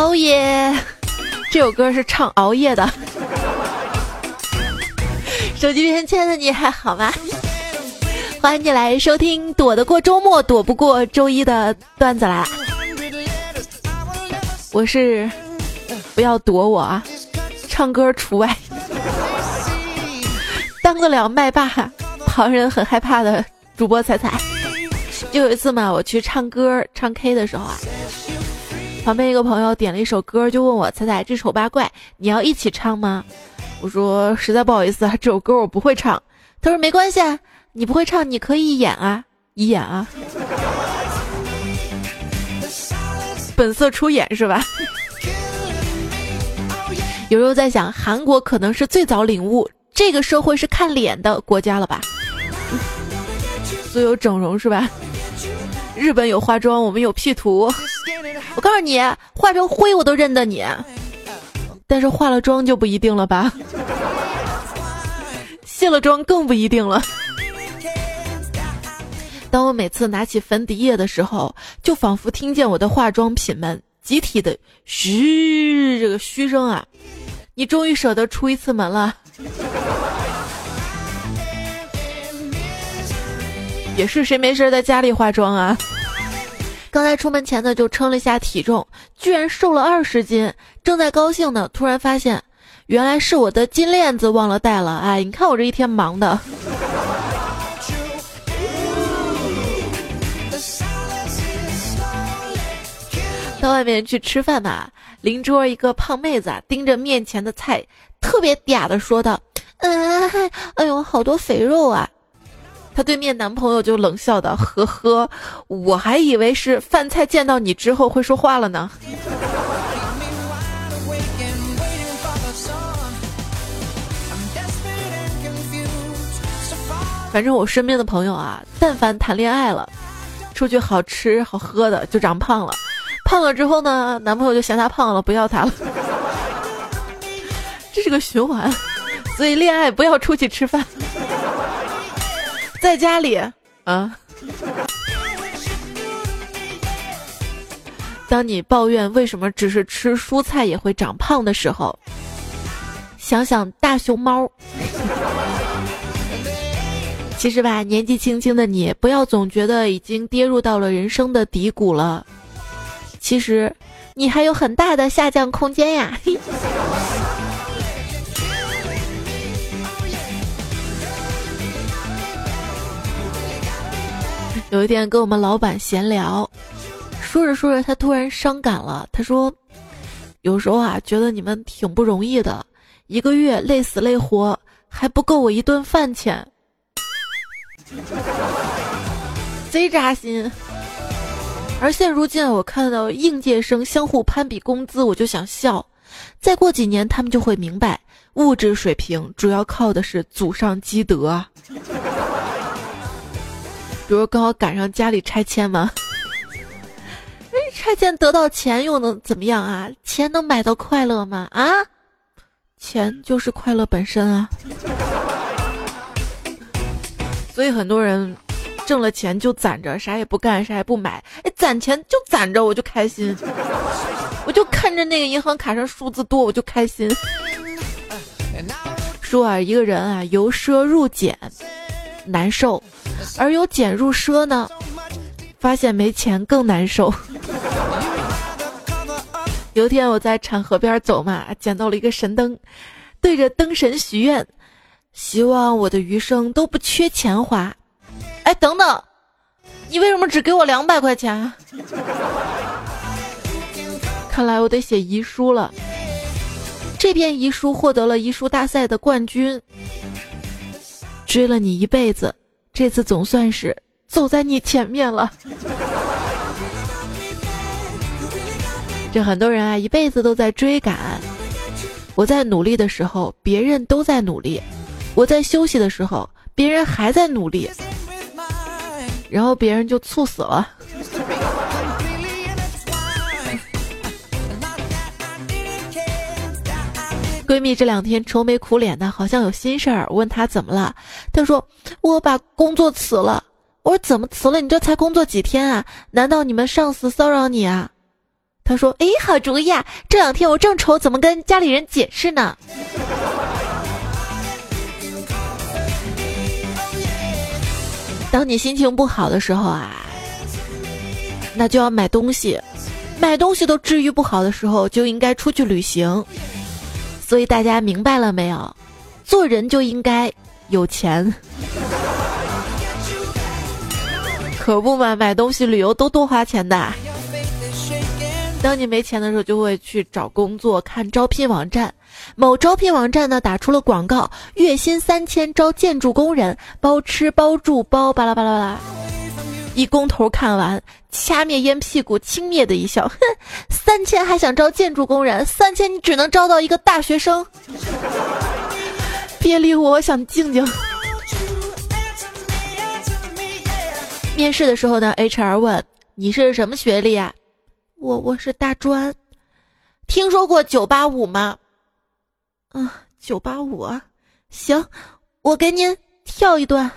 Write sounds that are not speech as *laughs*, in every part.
熬夜，这首歌是唱熬夜的。手机边亲爱的你还好吗？欢迎你来收听，躲得过周末，躲不过周一的段子啦。我是不要躲我啊，唱歌除外。当得了麦霸，旁人很害怕的主播彩彩。就有一次嘛，我去唱歌唱 K 的时候啊，旁边一个朋友点了一首歌，就问我彩彩这丑八怪你要一起唱吗？我说实在不好意思啊，这首歌我不会唱。他说没关系啊，你不会唱你可以演啊，一演啊，本色出演是吧？有时候在想，韩国可能是最早领悟这个社会是看脸的国家了吧？*laughs* 所有整容是吧？日本有化妆，我们有 P 图。我告诉你，化成灰我都认得你，但是化了妆就不一定了吧？卸了妆更不一定了。当我每次拿起粉底液的时候，就仿佛听见我的化妆品们集体的嘘这个嘘声啊！你终于舍得出一次门了。也是谁没事在家里化妆啊？刚才出门前呢，就称了一下体重，居然瘦了二十斤。正在高兴呢，突然发现，原来是我的金链子忘了带了。哎，你看我这一天忙的。到外面去吃饭嘛，邻桌一个胖妹子啊，盯着面前的菜，特别嗲的说道：“嗯，哎呦，好多肥肉啊。”她对面男朋友就冷笑道：“呵呵，我还以为是饭菜见到你之后会说话了呢。”反正我身边的朋友啊，但凡谈恋爱了，出去好吃好喝的就长胖了，胖了之后呢，男朋友就嫌她胖了，不要她了。*laughs* 这是个循环，所以恋爱不要出去吃饭。在家里啊，当你抱怨为什么只是吃蔬菜也会长胖的时候，想想大熊猫。其实吧，年纪轻轻的你，不要总觉得已经跌入到了人生的低谷了，其实你还有很大的下降空间呀。有一天跟我们老板闲聊，说着说着，他突然伤感了。他说：“有时候啊，觉得你们挺不容易的，一个月累死累活还不够我一顿饭钱，*laughs* 贼扎心。而现如今，我看到应届生相互攀比工资，我就想笑。再过几年，他们就会明白，物质水平主要靠的是祖上积德。”比如刚好赶上家里拆迁嘛，*laughs* 哎，拆迁得到钱又能怎么样啊？钱能买到快乐吗？啊，钱就是快乐本身啊。*laughs* 所以很多人挣了钱就攒着，啥也不干，啥也不买。哎，攒钱就攒着，我就开心，我就看着那个银行卡上数字多，我就开心。说啊，一个人啊，由奢入俭，难受。而由俭入奢呢，发现没钱更难受。*laughs* 有一天我在产河边走嘛，捡到了一个神灯，对着灯神许愿，希望我的余生都不缺钱花。哎，等等，你为什么只给我两百块钱？看来我得写遗书了。这篇遗书获得了遗书大赛的冠军。追了你一辈子。这次总算是走在你前面了。*laughs* 这很多人啊，一辈子都在追赶。我在努力的时候，别人都在努力；我在休息的时候，别人还在努力。然后别人就猝死了。闺蜜这两天愁眉苦脸的，好像有心事儿。问她怎么了，她说我把工作辞了。我说怎么辞了？你这才工作几天啊？难道你们上司骚扰你啊？她说：“哎，好主意啊！这两天我正愁怎么跟家里人解释呢。”当你心情不好的时候啊，那就要买东西。买东西都治愈不好的时候，就应该出去旅行。所以大家明白了没有？做人就应该有钱。*laughs* 可不嘛，买东西、旅游都多花钱的。当你没钱的时候，就会去找工作，看招聘网站。某招聘网站呢，打出了广告：月薪三千，招建筑工人，包吃包住包巴拉巴拉巴拉。一工头看完，掐灭烟屁股，轻蔑的一笑：“哼，*laughs* 三千还想招建筑工人？三千你只能招到一个大学生。”别理我，我想静静。面试的时候呢，HR 问你是什么学历啊？我我是大专，听说过九八五吗？嗯，九八五啊，行，我给您跳一段。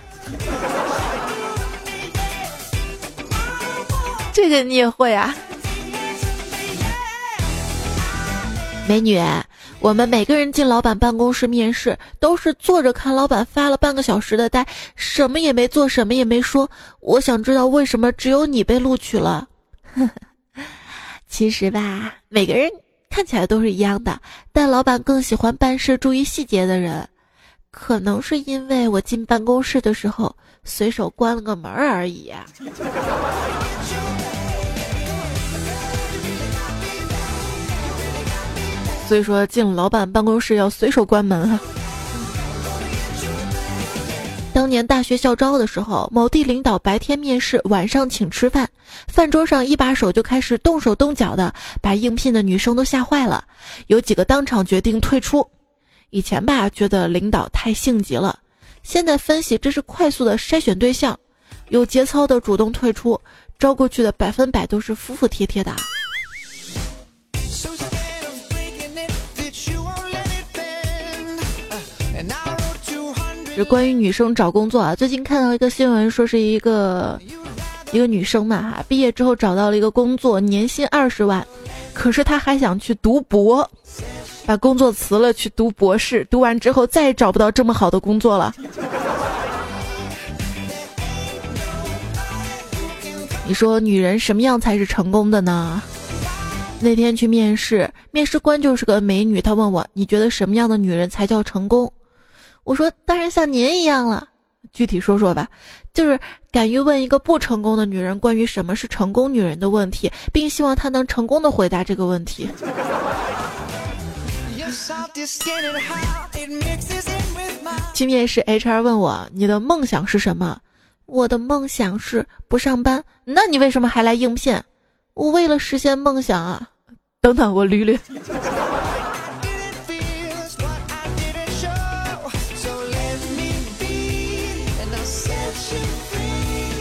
这个你也会啊，美女，我们每个人进老板办公室面试，都是坐着看老板发了半个小时的呆，什么也没做，什么也没说。我想知道为什么只有你被录取了。*laughs* 其实吧，每个人看起来都是一样的，但老板更喜欢办事注意细节的人。可能是因为我进办公室的时候随手关了个门而已。所以说，进老板办公室要随手关门哈。当年大学校招的时候，某地领导白天面试，晚上请吃饭，饭桌上一把手就开始动手动脚的，把应聘的女生都吓坏了，有几个当场决定退出。以前吧，觉得领导太性急了，现在分析这是快速的筛选对象，有节操的主动退出，招过去的百分百都是服服帖帖的。是关于女生找工作啊，最近看到一个新闻，说是一个一个女生嘛哈，毕业之后找到了一个工作，年薪二十万，可是她还想去读博，把工作辞了去读博士，读完之后再也找不到这么好的工作了。*laughs* 你说女人什么样才是成功的呢？那天去面试，面试官就是个美女，她问我，你觉得什么样的女人才叫成功？我说当然像您一样了，具体说说吧，就是敢于问一个不成功的女人关于什么是成功女人的问题，并希望她能成功的回答这个问题。去面试，HR 问我你的梦想是什么？我的梦想是不上班。那你为什么还来应聘？我为了实现梦想啊！等等，我捋捋。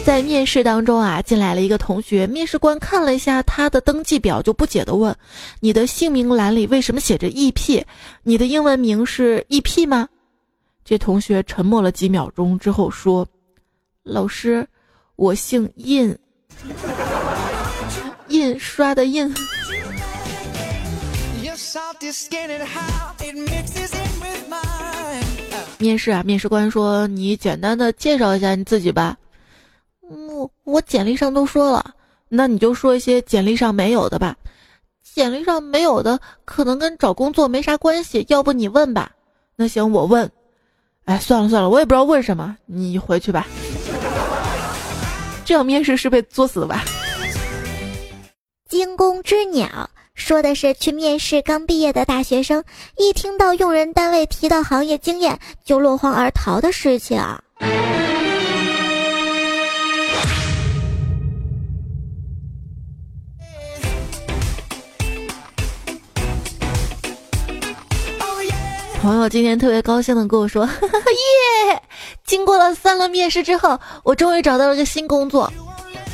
在面试当中啊，进来了一个同学，面试官看了一下他的登记表，就不解的问：“你的姓名栏里为什么写着 E.P？你的英文名是 E.P 吗？”这同学沉默了几秒钟之后说：“老师，我姓印，*laughs* 印刷的印。”面试啊，面试官说：“你简单的介绍一下你自己吧。”我我简历上都说了，那你就说一些简历上没有的吧。简历上没有的，可能跟找工作没啥关系。要不你问吧？那行，我问。哎，算了算了，我也不知道问什么，你回去吧。这样面试是被作死的吧？惊弓之鸟说的是去面试刚毕业的大学生，一听到用人单位提到行业经验就落荒而逃的事情。朋友今天特别高兴的跟我说：“ *laughs* 耶！经过了三轮面试之后，我终于找到了个新工作。”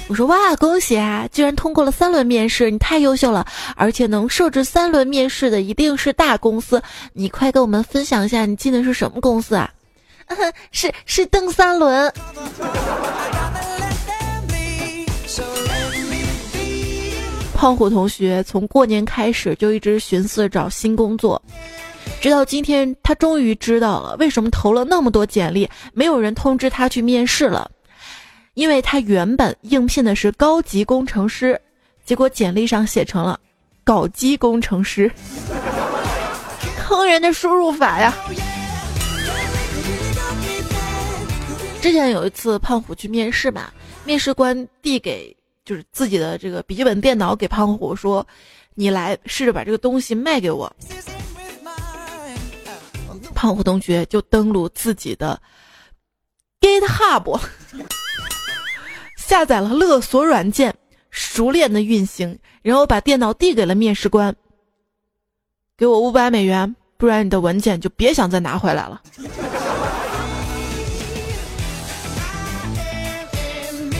我说：“哇，恭喜啊！居然通过了三轮面试，你太优秀了！而且能设置三轮面试的一定是大公司。你快跟我们分享一下，你进的是什么公司啊？”“ *laughs* 是是蹬三轮。”胖虎同学从过年开始就一直寻思找新工作，直到今天，他终于知道了为什么投了那么多简历，没有人通知他去面试了。因为他原本应聘的是高级工程师，结果简历上写成了搞基工程师，坑人的输入法呀！之前有一次胖虎去面试嘛，面试官递给就是自己的这个笔记本电脑给胖虎说：“你来试着把这个东西卖给我。”胖虎同学就登录自己的 GitHub。*laughs* 下载了勒索软件，熟练的运行，然后把电脑递给了面试官。给我五百美元，不然你的文件就别想再拿回来了。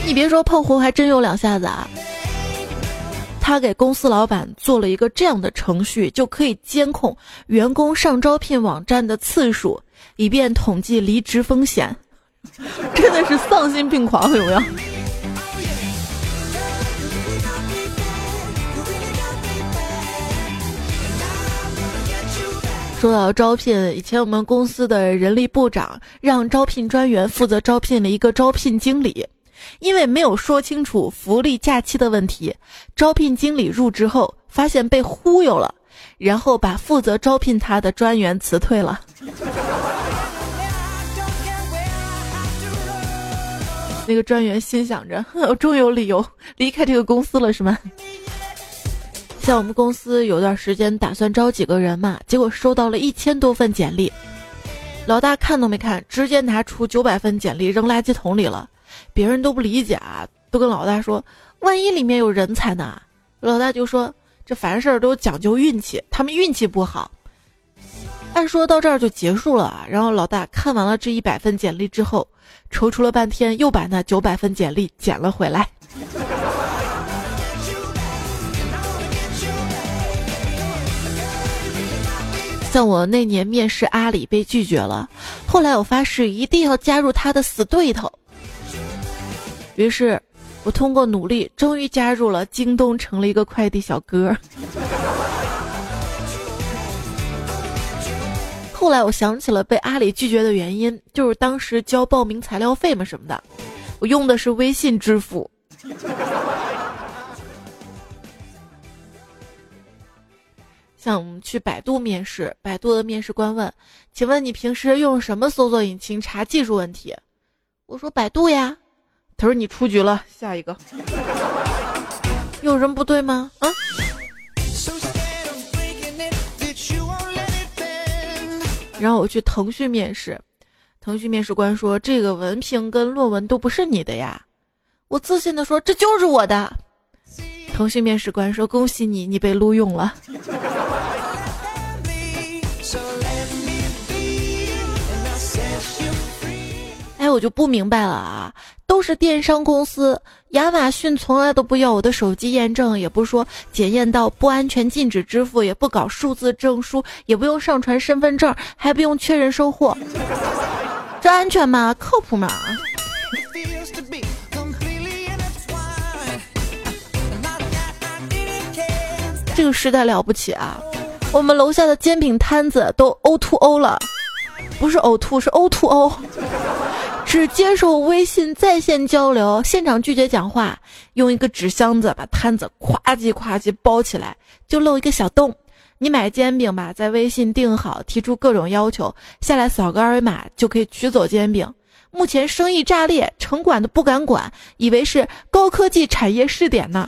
你别说，胖虎还真有两下子啊！他给公司老板做了一个这样的程序，就可以监控员工上招聘网站的次数，以便统计离职风险。*laughs* 真的是丧心病狂，有没有？说到招聘，以前我们公司的人力部长让招聘专员负责招聘了一个招聘经理，因为没有说清楚福利假期的问题，招聘经理入职后发现被忽悠了，然后把负责招聘他的专员辞退了。*laughs* 那个专员心想着，我终于有理由离开这个公司了，是吗？在我们公司有段时间打算招几个人嘛，结果收到了一千多份简历，老大看都没看，直接拿出九百份简历扔垃圾桶里了。别人都不理解啊，都跟老大说：“万一里面有人才呢？”老大就说：“这凡事都讲究运气，他们运气不好。”按说到这儿就结束了，然后老大看完了这一百份简历之后，踌躇了半天，又把那九百份简历捡了回来。像我那年面试阿里被拒绝了，后来我发誓一定要加入他的死对头。于是，我通过努力，终于加入了京东，成了一个快递小哥。后来我想起了被阿里拒绝的原因，就是当时交报名材料费嘛什么的，我用的是微信支付。像我们去百度面试，百度的面试官问：“请问你平时用什么搜索引擎查技术问题？”我说：“百度呀。”他说：“你出局了，下一个。”有人不对吗？啊？然后我去腾讯面试，腾讯面试官说：“这个文凭跟论文都不是你的呀。”我自信的说：“这就是我的。”腾讯面试官说：“恭喜你，你被录用了。”我就不明白了啊！都是电商公司，亚马逊从来都不要我的手机验证，也不说检验到不安全禁止支付，也不搞数字证书，也不用上传身份证，还不用确认收货，这安全吗？靠谱吗？这个时代了不起啊！我们楼下的煎饼摊子都 O to O 了，不是呕吐，是 O to O，只接受微信在线交流，现场拒绝讲话。用一个纸箱子把摊子咵叽咵叽包起来，就漏一个小洞。你买煎饼吧，在微信订好，提出各种要求，下来扫个二维码就可以取走煎饼。目前生意炸裂，城管都不敢管，以为是高科技产业试点呢。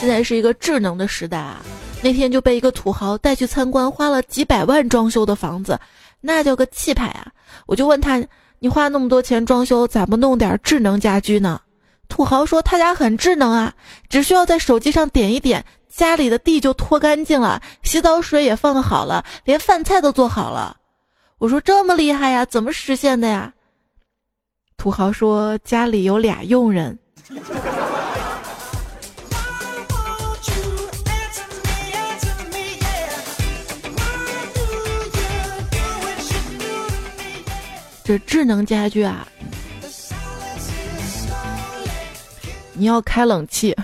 现在是一个智能的时代啊！那天就被一个土豪带去参观花了几百万装修的房子，那叫个气派啊！我就问他：“你花那么多钱装修，咋不弄点智能家居呢？”土豪说：“他家很智能啊，只需要在手机上点一点，家里的地就拖干净了，洗澡水也放好了，连饭菜都做好了。”我说：“这么厉害呀？怎么实现的呀？”土豪说：“家里有俩佣人。”这智能家居啊你要开冷气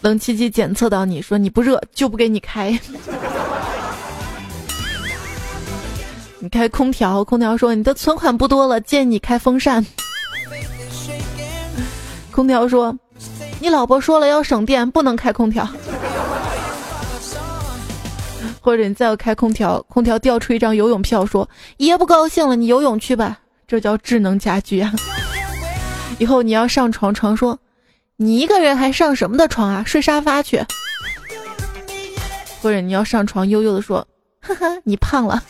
冷气机检测到你说你不热就不给你开。*laughs* 你开空调空调说你的存款不多了建议你开风扇。空调说你老婆说了要省电不能开空调。或者你再要开空调，空调调出一张游泳票，说爷不高兴了，你游泳去吧。这叫智能家居啊！以后你要上床，床说你一个人还上什么的床啊？睡沙发去。或者你要上床，悠悠的说，呵呵，你胖了。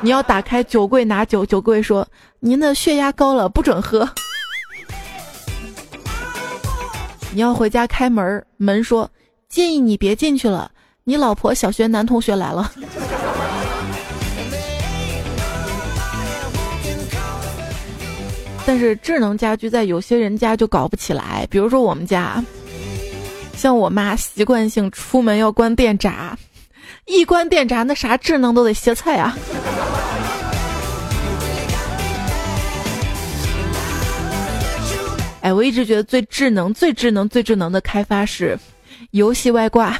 你要打开酒柜拿酒，酒柜说您的血压高了，不准喝。你要回家开门，门说建议你别进去了，你老婆小学男同学来了。但是智能家居在有些人家就搞不起来，比如说我们家，像我妈习惯性出门要关电闸，一关电闸那啥智能都得歇菜啊。哎，我一直觉得最智能、最智能、最智能的开发是游戏外挂，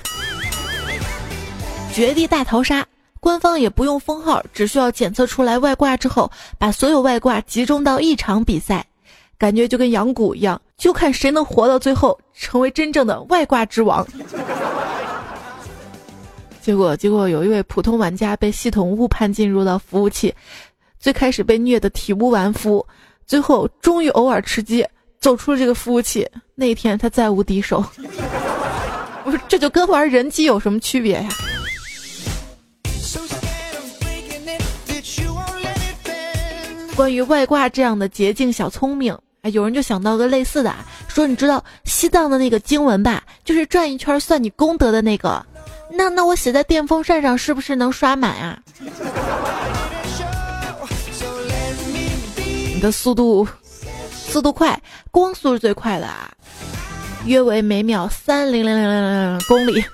绝地大逃杀。官方也不用封号，只需要检测出来外挂之后，把所有外挂集中到一场比赛，感觉就跟养蛊一样，就看谁能活到最后，成为真正的外挂之王。结果，结果有一位普通玩家被系统误判进入到服务器，最开始被虐的体无完肤，最后终于偶尔吃鸡。走出了这个服务器，那天他再无敌手。*laughs* 不是，这就跟玩人机有什么区别呀？关于外挂这样的捷径小聪明，哎，有人就想到个类似的，说你知道西藏的那个经文吧？就是转一圈算你功德的那个。那那我写在电风扇上是不是能刷满啊？你的速度。速度快，光速是最快的啊，约为每秒三零零零零零公里，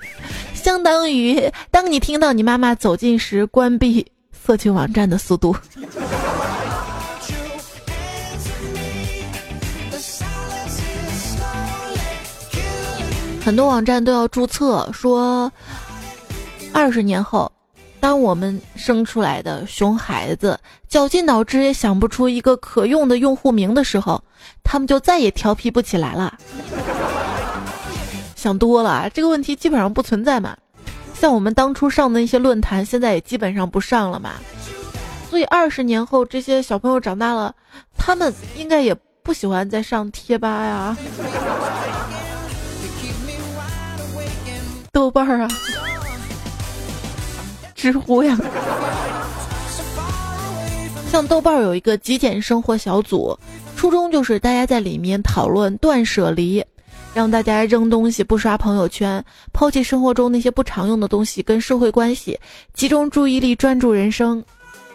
相当于当你听到你妈妈走近时关闭色情网站的速度。很多网站都要注册，说二十年后。当我们生出来的熊孩子绞尽脑汁也想不出一个可用的用户名的时候，他们就再也调皮不起来了。*laughs* 想多了，这个问题基本上不存在嘛。像我们当初上的那些论坛，现在也基本上不上了嘛。所以二十年后，这些小朋友长大了，他们应该也不喜欢再上贴吧呀、豆瓣儿啊。知乎呀，像豆瓣有一个极简生活小组，初衷就是大家在里面讨论断舍离，让大家扔东西，不刷朋友圈，抛弃生活中那些不常用的东西，跟社会关系，集中注意力，专注人生。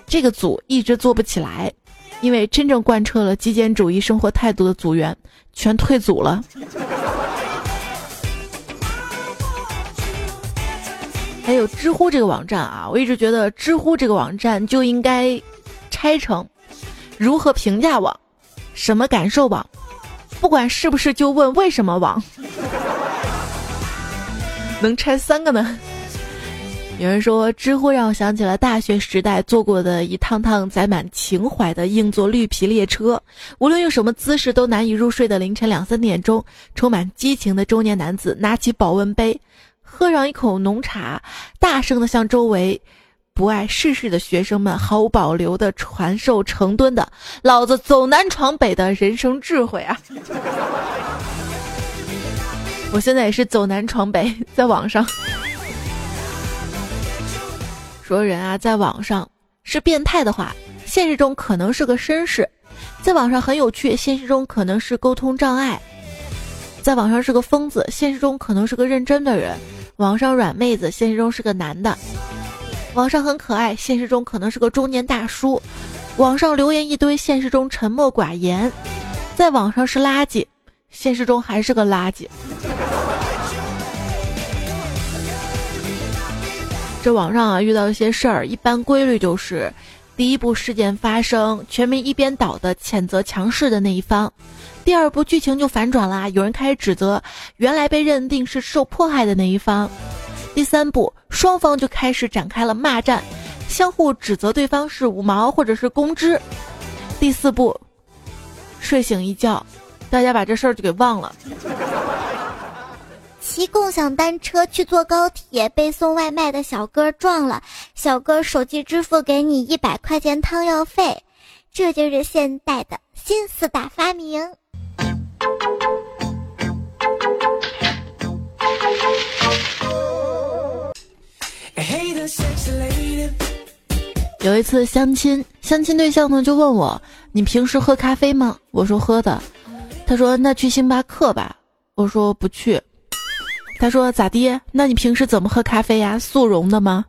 这个组一直做不起来，因为真正贯彻了极简主义生活态度的组员全退组了。还有知乎这个网站啊，我一直觉得知乎这个网站就应该拆成如何评价网、什么感受网，不管是不是就问为什么网，*laughs* 能拆三个呢？有人说知乎让我想起了大学时代坐过的一趟趟载满情怀的硬座绿皮列车，无论用什么姿势都难以入睡的凌晨两三点钟，充满激情的中年男子拿起保温杯。喝上一口浓茶，大声的向周围不爱世事的学生们毫无保留的传授成吨的“老子走南闯北”的人生智慧啊！*laughs* 我现在也是走南闯北，在网上说人啊，在网上是变态的话，现实中可能是个绅士；在网上很有趣，现实中可能是沟通障碍；在网上是个疯子，现实中可能是个认真的人。网上软妹子，现实中是个男的；网上很可爱，现实中可能是个中年大叔；网上留言一堆，现实中沉默寡言；在网上是垃圾，现实中还是个垃圾。这网上啊，遇到一些事儿，一般规律就是第一部事件发生，全民一边倒的谴责强势的那一方；第二部剧情就反转啦，有人开始指责原来被认定是受迫害的那一方；第三步，双方就开始展开了骂战，相互指责对方是五毛或者是公知；第四步，睡醒一觉，大家把这事儿就给忘了。骑共享单车去坐高铁，被送外卖的小哥撞了，小哥手机支付给你一百块钱汤药费，这就是现代的新四大发明。有一次相亲，相亲对象呢就问我：“你平时喝咖啡吗？”我说：“喝的。”他说：“那去星巴克吧。”我说：“不去。”他说：“咋地？那你平时怎么喝咖啡呀？速溶的吗？”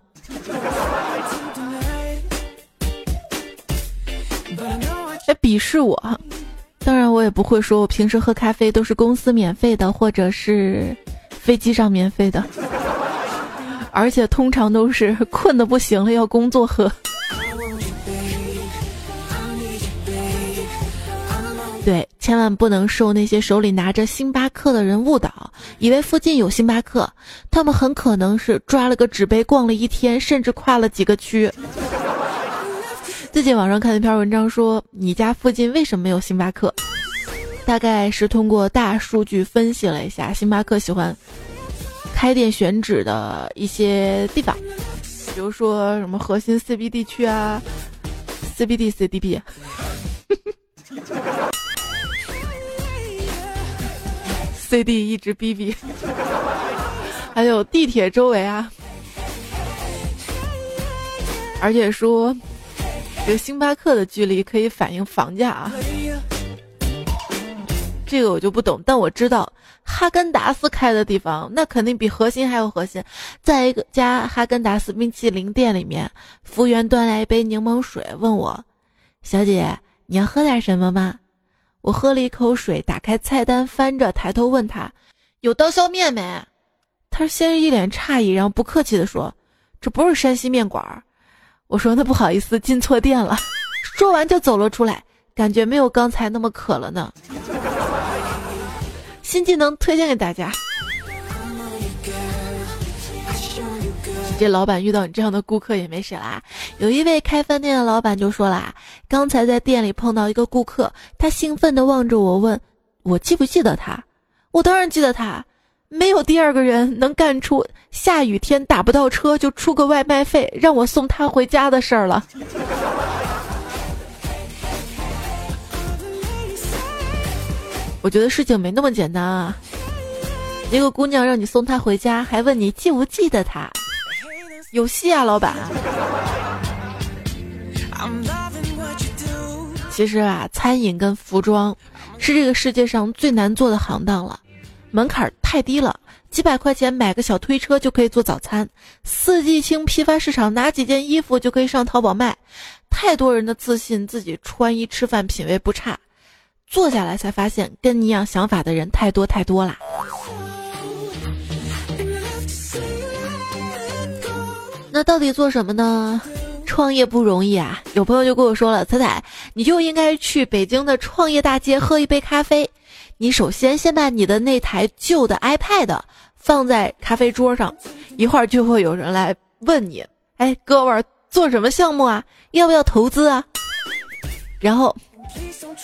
哎，鄙视我！当然，我也不会说我平时喝咖啡都是公司免费的，或者是飞机上免费的，*laughs* 而且通常都是困的不行了要工作喝。对，千万不能受那些手里拿着星巴克的人误导，以为附近有星巴克，他们很可能是抓了个纸杯逛了一天，甚至跨了几个区。*laughs* 最近网上看了一篇文章说，你家附近为什么没有星巴克？大概是通过大数据分析了一下，星巴克喜欢开店选址的一些地方，比如说什么核心 CBD 区啊，CBD CDB。*laughs* C D 一直逼逼，*laughs* 还有地铁周围啊，而且说这个星巴克的距离可以反映房价啊，这个我就不懂，但我知道哈根达斯开的地方那肯定比核心还要核心。在一个家哈根达斯冰淇淋店里面，服务员端来一杯柠檬水，问我：“小姐，你要喝点什么吗？”我喝了一口水，打开菜单，翻着，抬头问他：“有刀削面没？”他先是一脸诧异，然后不客气地说：“这不是山西面馆。”我说：“那不好意思，进错店了。*laughs* ”说完就走了出来，感觉没有刚才那么渴了呢。新技能推荐给大家。这老板遇到你这样的顾客也没谁啦。有一位开饭店的老板就说啦：“刚才在店里碰到一个顾客，他兴奋地望着我，问我记不记得他。我当然记得他，没有第二个人能干出下雨天打不到车就出个外卖费让我送他回家的事儿了。*laughs* ”我觉得事情没那么简单啊！一个姑娘让你送她回家，还问你记不记得她。有戏啊，老板！其实啊，餐饮跟服装是这个世界上最难做的行当了，门槛太低了，几百块钱买个小推车就可以做早餐，四季青批发市场拿几件衣服就可以上淘宝卖，太多人的自信自己穿衣吃饭品味不差，坐下来才发现跟你一样想法的人太多太多啦。那到底做什么呢？创业不容易啊！有朋友就跟我说了：“彩彩，你就应该去北京的创业大街喝一杯咖啡。你首先先把你的那台旧的 iPad 放在咖啡桌上，一会儿就会有人来问你：哎，哥们儿做什么项目啊？要不要投资啊？然后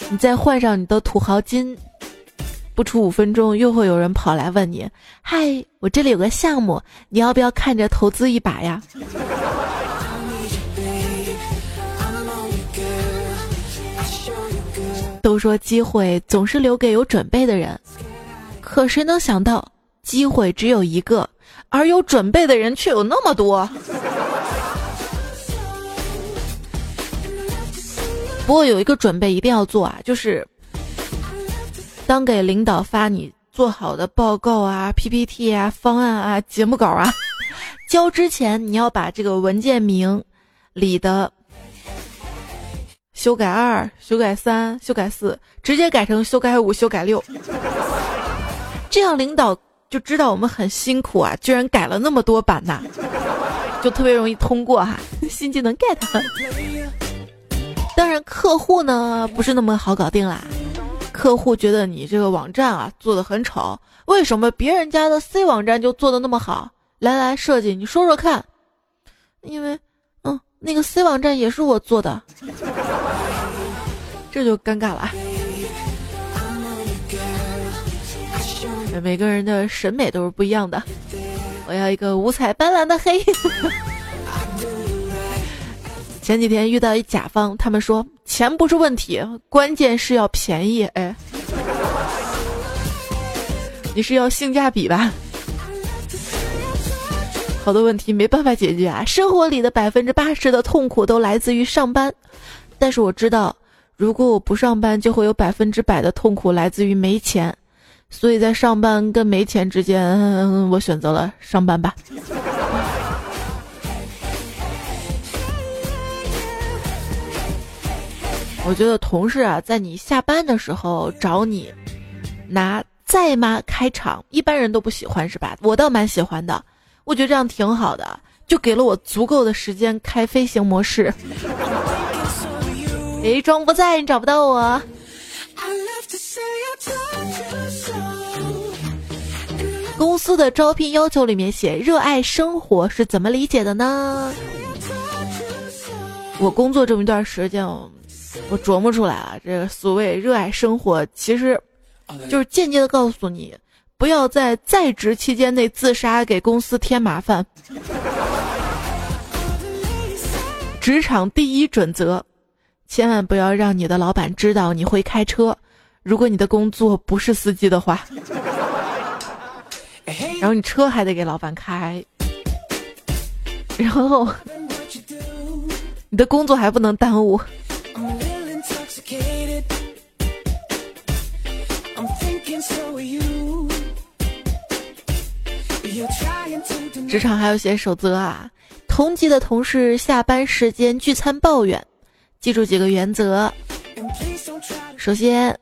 你再换上你的土豪金。”不出五分钟，又会有人跑来问你：“嗨，我这里有个项目，你要不要看着投资一把呀？”都说机会总是留给有准备的人，可谁能想到，机会只有一个，而有准备的人却有那么多。不过有一个准备一定要做啊，就是。当给领导发你做好的报告啊、PPT 啊、方案啊、节目稿啊，交之前你要把这个文件名里的修改二、修改三、修改四直接改成修改五、修改六，这样领导就知道我们很辛苦啊，居然改了那么多版呐，就特别容易通过哈。*laughs* 新技能 get。当然，客户呢不是那么好搞定啦。客户觉得你这个网站啊做的很丑，为什么别人家的 C 网站就做的那么好？来来，设计，你说说看。因为，嗯，那个 C 网站也是我做的，这就尴尬了。每个人的审美都是不一样的。我要一个五彩斑斓的黑。前几天遇到一甲方，他们说钱不是问题，关键是要便宜。哎，你是要性价比吧？好多问题没办法解决啊！生活里的百分之八十的痛苦都来自于上班，但是我知道，如果我不上班，就会有百分之百的痛苦来自于没钱。所以在上班跟没钱之间，我选择了上班吧。我觉得同事啊，在你下班的时候找你，拿在吗开场，一般人都不喜欢是吧？我倒蛮喜欢的，我觉得这样挺好的，就给了我足够的时间开飞行模式。哎，装不在，你找不到我。公司的招聘要求里面写“热爱生活”是怎么理解的呢？我工作这么一段时间，我琢磨出来了，这个所谓“热爱生活”，其实就是间接的告诉你，不要在在职期间内自杀，给公司添麻烦。职场第一准则，千万不要让你的老板知道你会开车。如果你的工作不是司机的话。然后你车还得给老板开，然后你的工作还不能耽误。职场还有些守则啊，同级的同事下班时间聚餐抱怨，记住几个原则。首先，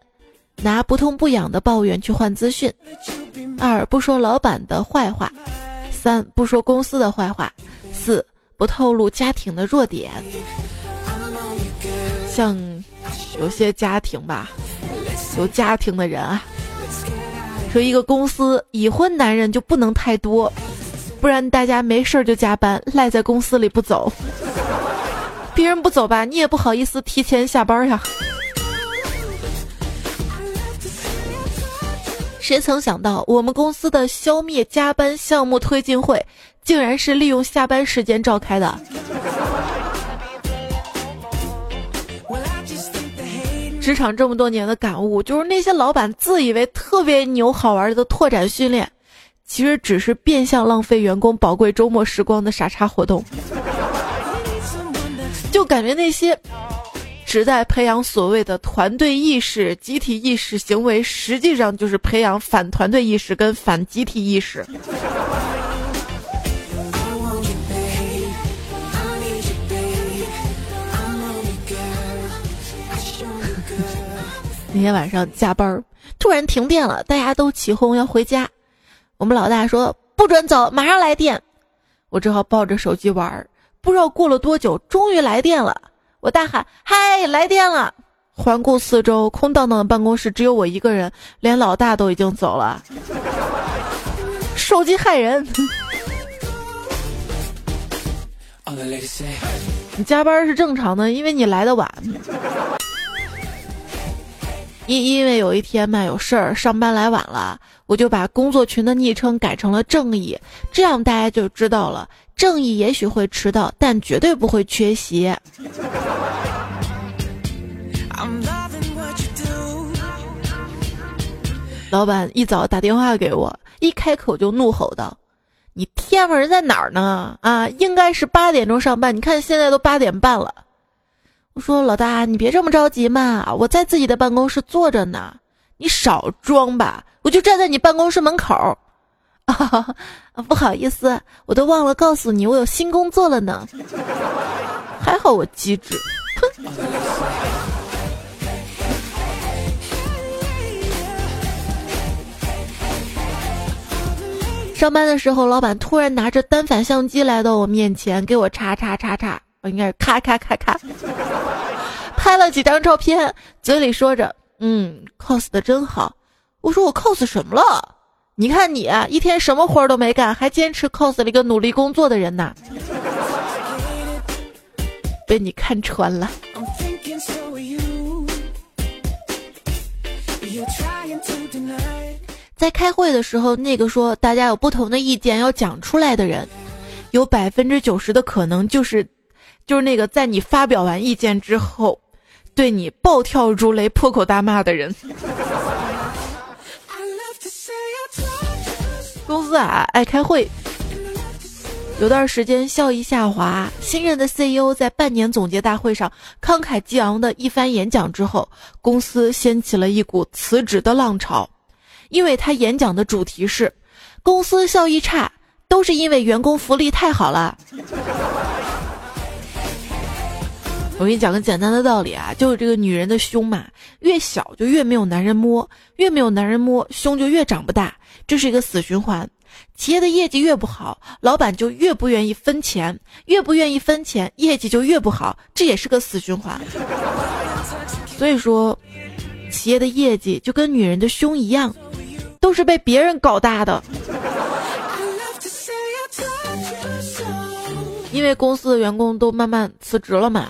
拿不痛不痒的抱怨去换资讯。二不说老板的坏话，三不说公司的坏话，四不透露家庭的弱点。像有些家庭吧，有家庭的人啊，说一个公司已婚男人就不能太多，不然大家没事就加班赖在公司里不走，别人不走吧，你也不好意思提前下班呀。谁曾想到，我们公司的消灭加班项目推进会，竟然是利用下班时间召开的。职场这么多年的感悟，就是那些老板自以为特别牛、好玩的拓展训练，其实只是变相浪费员工宝贵周末时光的傻叉活动。就感觉那些。旨在培养所谓的团队意识、集体意识行为，实际上就是培养反团队意识跟反集体意识。那天晚上加班，突然停电了，大家都起哄要回家。我们老大说不准走，马上来电。我只好抱着手机玩，不知道过了多久，终于来电了。我大喊：“嗨，来电了！”环顾四周，空荡荡的办公室只有我一个人，连老大都已经走了。手机害人！你加班是正常的，因为你来的晚。因因为有一天嘛有事儿，上班来晚了，我就把工作群的昵称改成了正义，这样大家就知道了，正义也许会迟到，但绝对不会缺席。老板一早打电话给我，一开口就怒吼道：“你天门在哪儿呢？啊，应该是八点钟上班，你看现在都八点半了。”我说老大，你别这么着急嘛，我在自己的办公室坐着呢，你少装吧，我就站在你办公室门口。啊，*laughs* 不好意思，我都忘了告诉你，我有新工作了呢。还好我机智，哼。上班的时候，老板突然拿着单反相机来到我面前，给我叉叉叉叉。应该是咔咔咔咔，拍了几张照片，嘴里说着：“嗯，cos 的真好。”我说：“我 cos 什么了？你看你一天什么活都没干，还坚持 cos 了一个努力工作的人呢。” *laughs* 被你看穿了。在开会的时候，那个说大家有不同的意见要讲出来的人，有百分之九十的可能就是，就是那个在你发表完意见之后，对你暴跳如雷、破口大骂的人。*laughs* 公司啊，爱开会。有段时间效益下滑，新任的 CEO 在半年总结大会上慷慨激昂的一番演讲之后，公司掀起了一股辞职的浪潮，因为他演讲的主题是公司效益差都是因为员工福利太好了。我给你讲个简单的道理啊，就是这个女人的胸嘛，越小就越没有男人摸，越没有男人摸，胸就越长不大，这是一个死循环。企业的业绩越不好，老板就越不愿意分钱，越不愿意分钱，业绩就越不好，这也是个死循环。所以说，企业的业绩就跟女人的胸一样，都是被别人搞大的。因为公司的员工都慢慢辞职了嘛，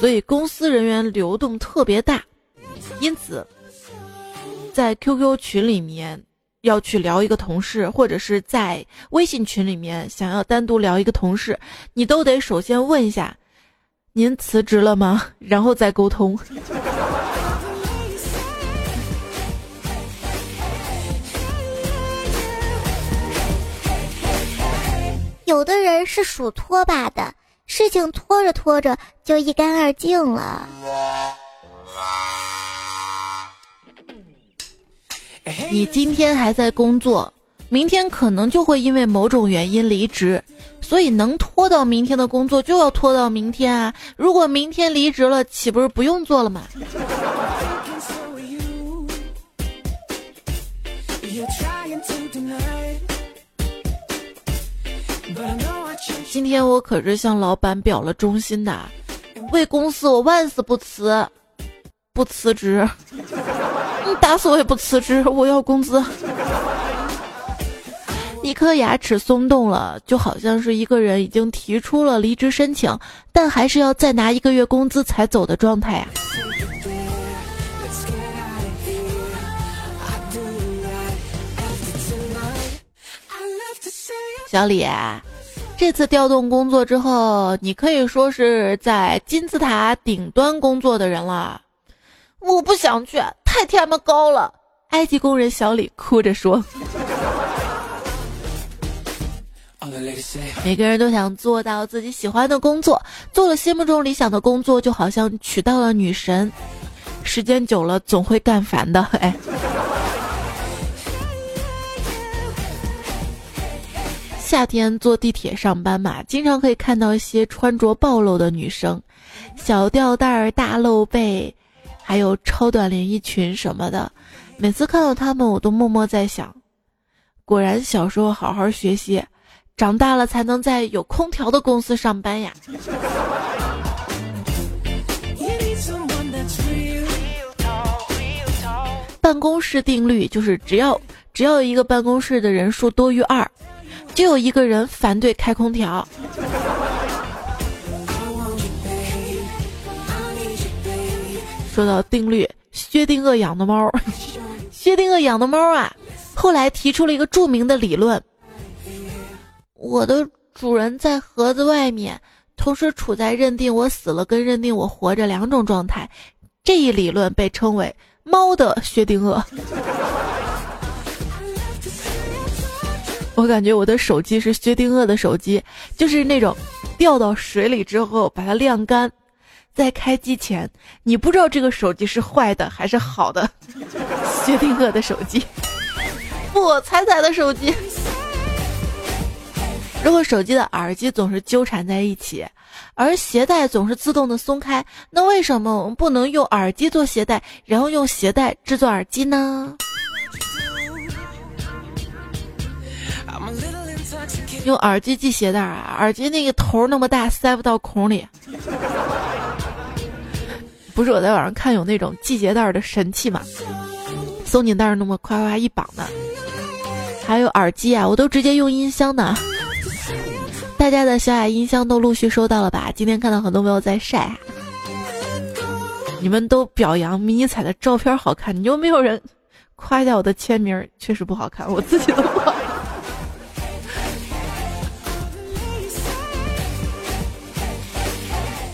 所以公司人员流动特别大，因此，在 QQ 群里面。要去聊一个同事，或者是在微信群里面想要单独聊一个同事，你都得首先问一下，您辞职了吗？*laughs* 然后再沟通。有的人是属拖把的，事情拖着拖着就一干二净了。你今天还在工作，明天可能就会因为某种原因离职，所以能拖到明天的工作就要拖到明天啊！如果明天离职了，岂不是不用做了吗？今天我可是向老板表了忠心的，为公司我万死不辞，不辞职。你 *laughs* 打死我也不辞职，我要工资。一颗牙齿松动了，就好像是一个人已经提出了离职申请，但还是要再拿一个月工资才走的状态呀。小李，这次调动工作之后，你可以说是在金字塔顶端工作的人了。我不想去。太他妈高了！埃及工人小李哭着说：“每个人都想做到自己喜欢的工作，做了心目中理想的工作，就好像娶到了女神。时间久了，总会干烦的。”哎，夏天坐地铁上班嘛，经常可以看到一些穿着暴露的女生，小吊带儿、大露背。还有超短连衣裙什么的，每次看到他们，我都默默在想：果然小时候好好学习，长大了才能在有空调的公司上班呀。办公室定律就是，只要只要一个办公室的人数多于二，就有一个人反对开空调。说到定律，薛定谔养的猫，*laughs* 薛定谔养的猫啊，后来提出了一个著名的理论：我的主人在盒子外面，同时处在认定我死了跟认定我活着两种状态。这一理论被称为“猫的薛定谔”。我感觉我的手机是薛定谔的手机，就是那种掉到水里之后把它晾干。在开机前，你不知道这个手机是坏的还是好的。*laughs* 薛定谔的手机，不，彩彩的手机。如果手机的耳机总是纠缠在一起，而鞋带总是自动的松开，那为什么我们不能用耳机做鞋带，然后用鞋带制作耳机呢？用耳机系鞋带啊，耳机那个头那么大，塞不到孔里。不是我在网上看有那种系鞋带的神器嘛，松紧带那么夸夸一绑的，还有耳机啊，我都直接用音箱的。大家的小雅音箱都陆续收到了吧？今天看到很多朋友在晒，你们都表扬迷彩的照片好看，你有没有人夸一下我的签名？确实不好看，我自己都不好。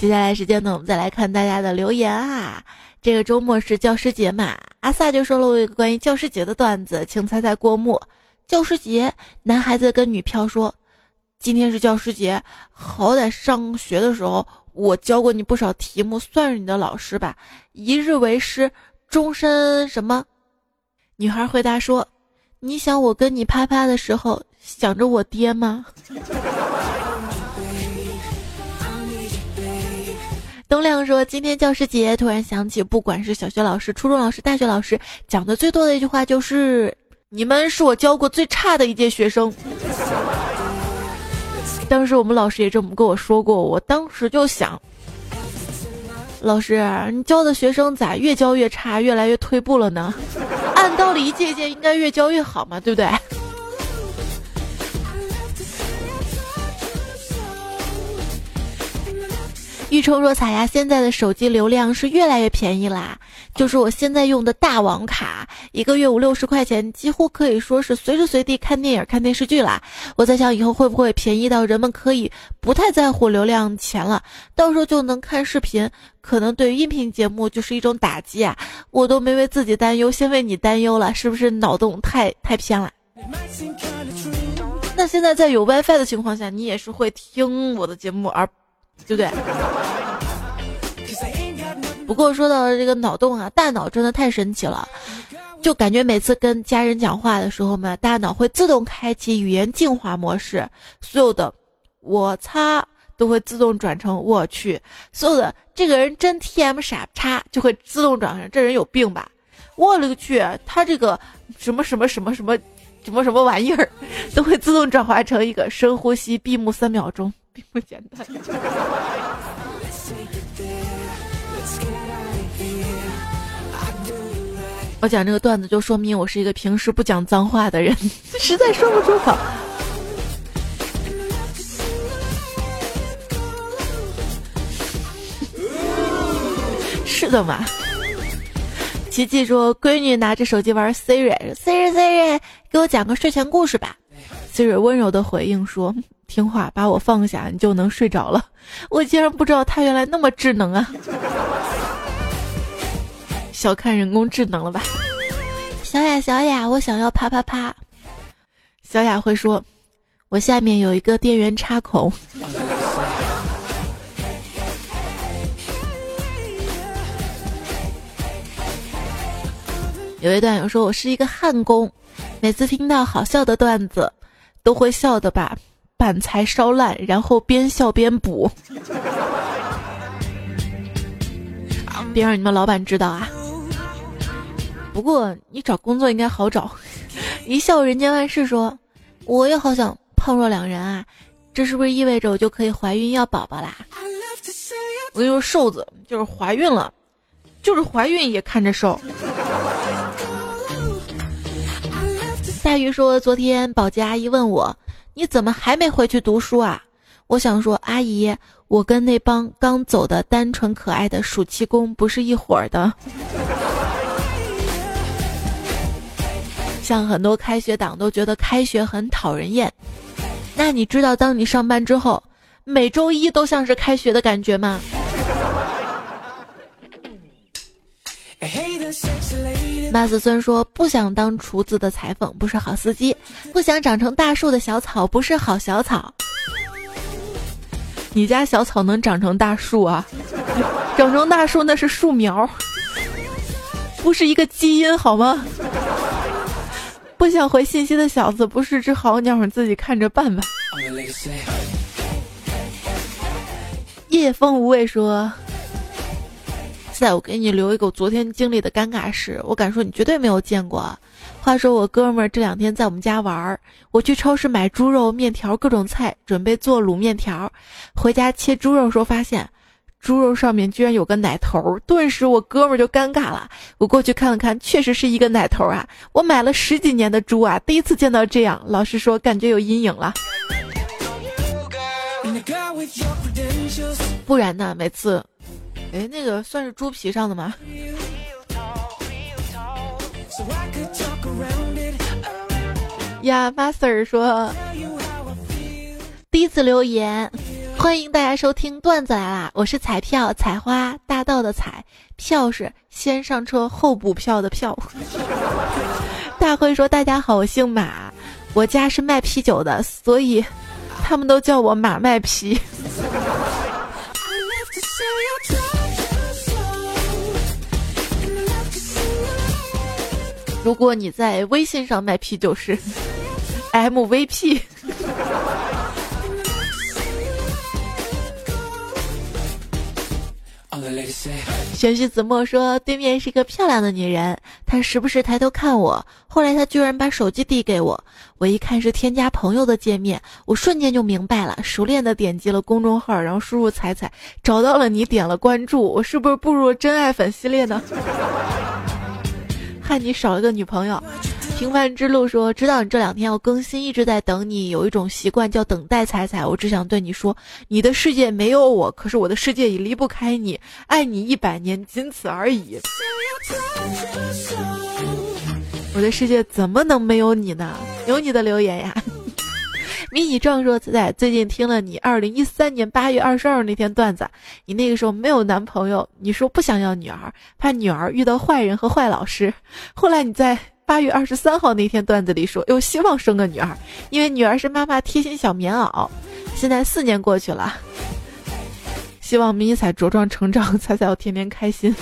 接下来时间呢，我们再来看大家的留言啊。这个周末是教师节嘛，阿萨就说了我一个关于教师节的段子，请猜猜过目。教师节，男孩子跟女票说：“今天是教师节，好歹上学的时候我教过你不少题目，算是你的老师吧。一日为师，终身什么？”女孩回答说：“你想我跟你啪啪的时候想着我爹吗？”东亮说：“今天教师节，突然想起，不管是小学老师、初中老师、大学老师，讲的最多的一句话就是：‘你们是我教过最差的一届学生。’当时我们老师也这么跟我说过，我当时就想，老师，你教的学生咋越教越差，越来越退步了呢？按道理一届一届应该越教越好嘛，对不对？”玉冲若彩呀，现在的手机流量是越来越便宜啦。就是我现在用的大网卡，一个月五六十块钱，几乎可以说是随时随地看电影、看电视剧啦。我在想，以后会不会便宜到人们可以不太在乎流量钱了？到时候就能看视频，可能对于音频节目就是一种打击啊！我都没为自己担忧，先为你担忧了，是不是脑洞太太偏了？那现在在有 WiFi 的情况下，你也是会听我的节目而。对不对？不过说到这个脑洞啊，大脑真的太神奇了，就感觉每次跟家人讲话的时候嘛，大脑会自动开启语言净化模式，所有的“我擦”都会自动转成“我去”，所有的“这个人真 T M 傻叉”就会自动转成“这人有病吧”，我勒个去，他这个什么什么什么什么什么什么玩意儿，*laughs* 都会自动转化成一个深呼吸、闭目三秒钟。并不简单。*laughs* 我讲这个段子，就说明我是一个平时不讲脏话的人，实在说不出口。*laughs* 是的嘛？琪琪说：“闺女拿着手机玩 Siri，Siri Siri，给我讲个睡前故事吧。”Siri 温柔的回应说。听话，把我放下，你就能睡着了。我竟然不知道他原来那么智能啊！小看人工智能了吧？小雅，小雅，我想要啪啪啪。小雅会说：“我下面有一个电源插孔。”有一段有说：“我是一个焊工，每次听到好笑的段子，都会笑的吧。”板材烧烂，然后边笑边补，别让你们老板知道啊！不过你找工作应该好找，一笑人间万事。说我也好想胖若两人啊，这是不是意味着我就可以怀孕要宝宝啦？我跟你说，瘦子就是怀孕了，就是怀孕也看着瘦。大鱼说，昨天保洁阿姨问我。你怎么还没回去读书啊？我想说，阿姨，我跟那帮刚走的单纯可爱的暑期工不是一伙儿的。*laughs* 像很多开学党都觉得开学很讨人厌，那你知道当你上班之后，每周一都像是开学的感觉吗？马子孙说：“不想当厨子的裁缝不是好司机，不想长成大树的小草不是好小草。你家小草能长成大树啊？*laughs* 长成大树那是树苗，不是一个基因好吗？不想回信息的小子不是只好鸟，你自己看着办吧。”夜风无畏说。在我给你留一个我昨天经历的尴尬事，我敢说你绝对没有见过。话说我哥们儿这两天在我们家玩儿，我去超市买猪肉、面条、各种菜，准备做卤面条。回家切猪肉时候发现，猪肉上面居然有个奶头，顿时我哥们儿就尴尬了。我过去看了看，确实是一个奶头啊！我买了十几年的猪啊，第一次见到这样，老实说，感觉有阴影了。不然呢？每次，哎，那个算是猪皮上的吗？呀，master 说，第一次留言，欢迎大家收听段子来啦！我是彩票采花大道的彩票是先上车后补票的票。*laughs* 大辉说，大家好，我姓马，我家是卖啤酒的，所以他们都叫我马卖啤。*laughs* 如果你在微信上卖啤酒是 *laughs* MVP。玄虚子墨说，对面是一个漂亮的女人，她时不时抬头看我。后来她居然把手机递给我，我一看是添加朋友的界面，我瞬间就明白了，熟练的点击了公众号，然后输入彩彩，找到了你，点了关注，我是不是步入真爱粉系列呢？看你少了个女朋友，平凡之路说知道你这两天要更新，一直在等你。有一种习惯叫等待彩彩，我只想对你说，你的世界没有我，可是我的世界已离不开你，爱你一百年，仅此而已。我的世界怎么能没有你呢？有你的留言呀。迷你壮说：“仔仔最近听了你二零一三年八月二十二那天段子，你那个时候没有男朋友，你说不想要女儿，怕女儿遇到坏人和坏老师。后来你在八月二十三号那天段子里说，又希望生个女儿，因为女儿是妈妈贴心小棉袄。现在四年过去了，希望迷你彩茁壮成长，彩彩要天天开心。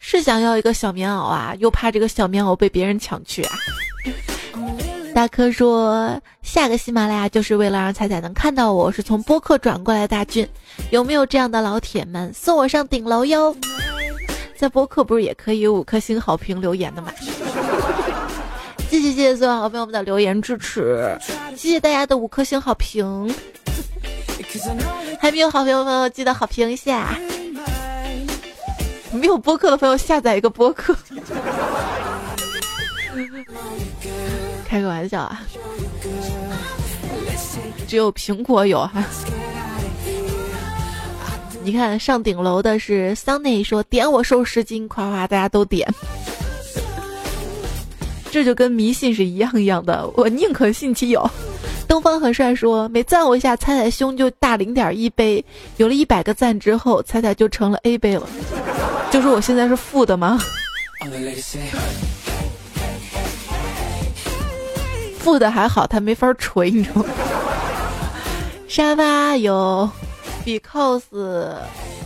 是想要一个小棉袄啊，又怕这个小棉袄被别人抢去啊。”大科说：“下个喜马拉雅就是为了让彩彩能看到我，是从播客转过来。大军，有没有这样的老铁们送我上顶楼哟？在播客不是也可以五颗星好评留言的吗？谢谢谢谢所有好朋友们的留言支持，谢谢大家的五颗星好评。还没有好朋友朋友记得好评一下。没有播客的朋友下载一个播客。”开个玩笑啊！只有苹果有哈。你看上顶楼的是桑内说点我瘦十斤，夸夸大家都点。这就跟迷信是一样一样的，我宁可信其有。东方很帅说每赞我一下，彩彩胸就大零点一杯。有了一百个赞之后，彩彩就成了 A 杯了。就说我现在是负的吗？负的还好，他没法锤，你知道吗？沙发有，because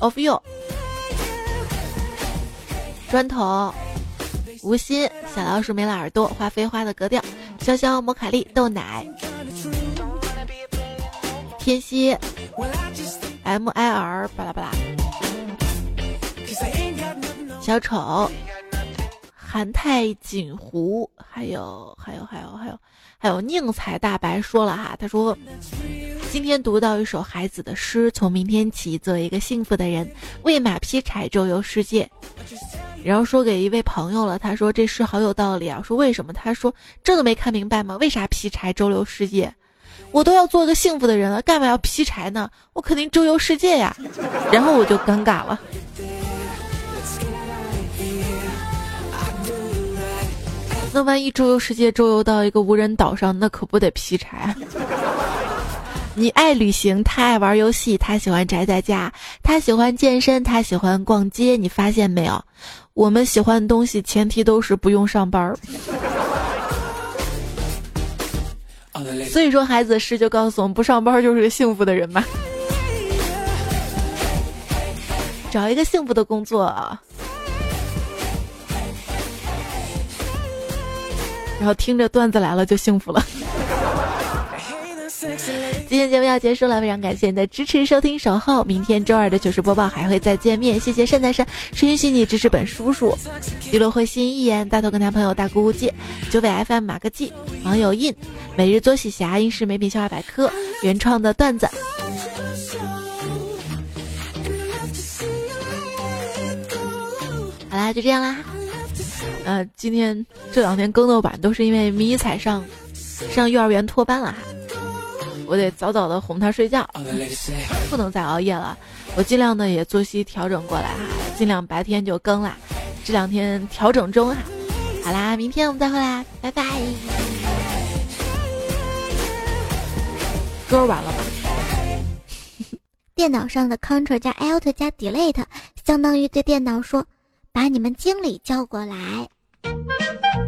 of you。砖头，无心，小老鼠没了耳朵，花飞花的格调，潇潇摩卡利豆奶，天蝎，M I R 巴拉巴拉，小丑，韩泰锦湖，还有还有还有还有。还有宁采大白说了哈，他说今天读到一首孩子的诗，从明天起做一个幸福的人，喂马劈柴周游世界。然后说给一位朋友了，他说这诗好有道理啊。说为什么？他说这都没看明白吗？为啥劈柴周游世界？我都要做个幸福的人了，干嘛要劈柴呢？我肯定周游世界呀。*laughs* 然后我就尴尬了。那万一周游世界，周游到一个无人岛上，那可不得劈柴？你爱旅行，他爱玩游戏，他喜欢宅在家，他喜欢健身，他喜欢逛街。你发现没有？我们喜欢的东西，前提都是不用上班儿。所以说，孩子的诗就告诉我们，不上班就是个幸福的人嘛。找一个幸福的工作。然后听着段子来了就幸福了。*laughs* 今天节目要结束了，非常感谢你的支持、收听、守候。明天周二的糗事播报还会再见面，谢谢善财神，允许你支持本叔叔。娱乐会心一言，大头跟男朋友大姑姑借，九尾 FM 马克记，网友印，每日作喜侠，英式美品笑话百科，原创的段子。好啦，就这样啦。呃，今天这两天更的晚，都是因为迷彩上上幼儿园托班了哈，我得早早的哄他睡觉，不能再熬夜了。我尽量的也作息调整过来哈，尽量白天就更啦。这两天调整中哈。好啦，明天我们再会啦，拜拜。歌完了吧？电脑上的 Ctrl 加 Alt 加 Delete 相当于对电脑说：“把你们经理叫过来。” Thank you.